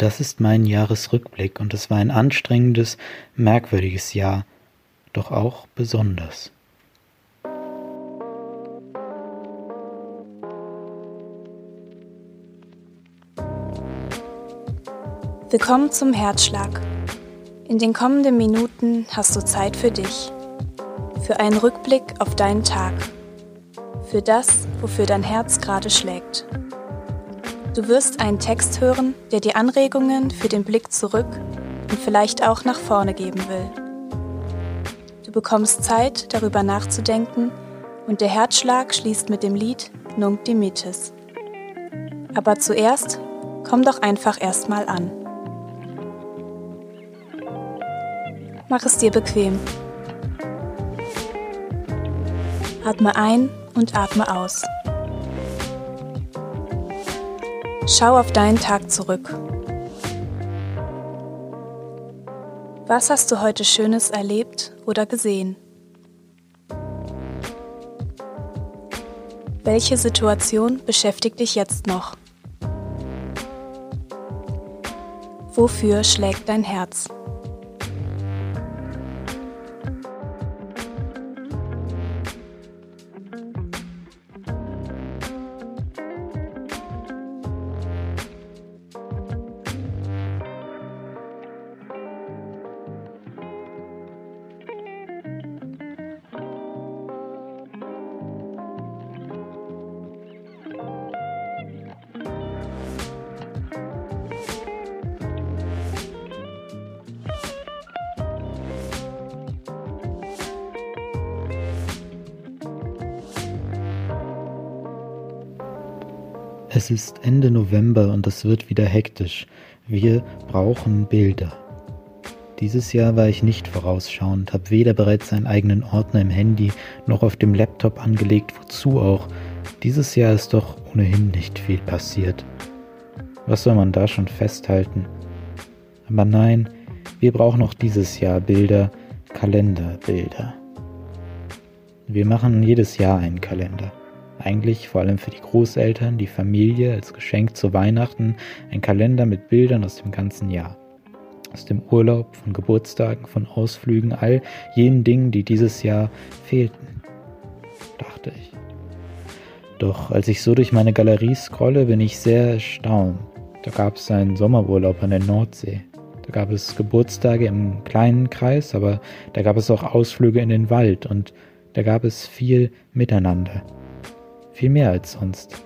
das ist mein Jahresrückblick und es war ein anstrengendes, merkwürdiges Jahr, doch auch besonders. Willkommen zum Herzschlag. In den kommenden Minuten hast du Zeit für dich, für einen Rückblick auf deinen Tag, für das, wofür dein Herz gerade schlägt. Du wirst einen Text hören, der dir Anregungen für den Blick zurück und vielleicht auch nach vorne geben will. Du bekommst Zeit, darüber nachzudenken und der Herzschlag schließt mit dem Lied Nunc Dimittis. Aber zuerst komm doch einfach erstmal an. Mach es dir bequem. Atme ein und atme aus. Schau auf deinen Tag zurück. Was hast du heute Schönes erlebt oder gesehen? Welche Situation beschäftigt dich jetzt noch? Wofür schlägt dein Herz? Es ist Ende November und es wird wieder hektisch. Wir brauchen Bilder. Dieses Jahr war ich nicht vorausschauend, habe weder bereits einen eigenen Ordner im Handy noch auf dem Laptop angelegt, wozu auch. Dieses Jahr ist doch ohnehin nicht viel passiert. Was soll man da schon festhalten? Aber nein, wir brauchen auch dieses Jahr Bilder, Kalenderbilder. Wir machen jedes Jahr einen Kalender. Eigentlich vor allem für die Großeltern, die Familie als Geschenk zu Weihnachten, ein Kalender mit Bildern aus dem ganzen Jahr. Aus dem Urlaub, von Geburtstagen, von Ausflügen, all jenen Dingen, die dieses Jahr fehlten, dachte ich. Doch als ich so durch meine Galerie scrolle, bin ich sehr erstaunt. Da gab es einen Sommerurlaub an der Nordsee. Da gab es Geburtstage im kleinen Kreis, aber da gab es auch Ausflüge in den Wald und da gab es viel Miteinander viel mehr als sonst.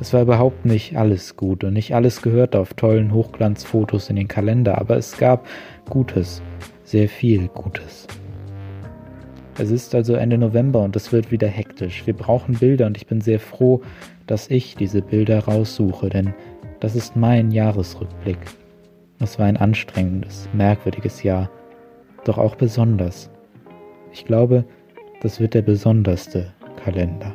Es war überhaupt nicht alles gut und nicht alles gehörte auf tollen Hochglanzfotos in den Kalender, aber es gab Gutes, sehr viel Gutes. Es ist also Ende November und es wird wieder hektisch. Wir brauchen Bilder und ich bin sehr froh, dass ich diese Bilder raussuche, denn das ist mein Jahresrückblick. Es war ein anstrengendes, merkwürdiges Jahr, doch auch besonders. Ich glaube, das wird der besonderste Kalender.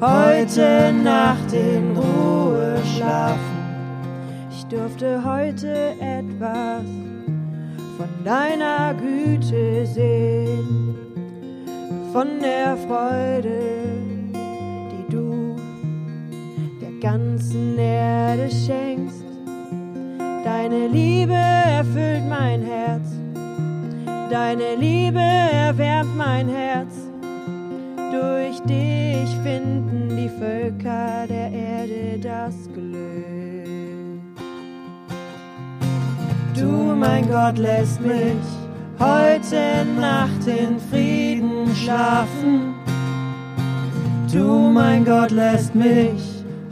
heute Nacht in Ruhe schlafen. Ich durfte heute etwas von deiner Güte sehen, von der Freude, die du der ganzen Erde schenkst. Deine Liebe erfüllt mein Herz, deine Liebe erwärmt mein Herz durch dich finden die Völker der Erde das Glück. Du, mein Gott, lässt mich heute Nacht in Frieden schlafen. Du, mein Gott, lässt mich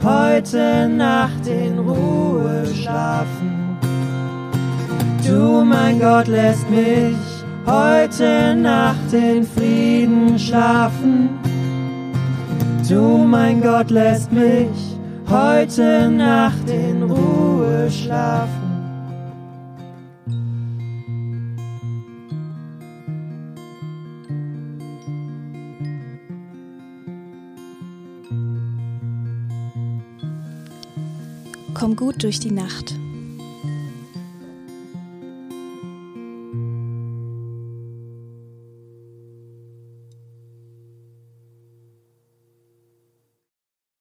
heute Nacht in Ruhe schlafen. Du, mein Gott, lässt mich heute Nacht in Frieden schlafen. Du, mein Gott, lässt mich heute Nacht in Ruhe schlafen. Komm gut durch die Nacht.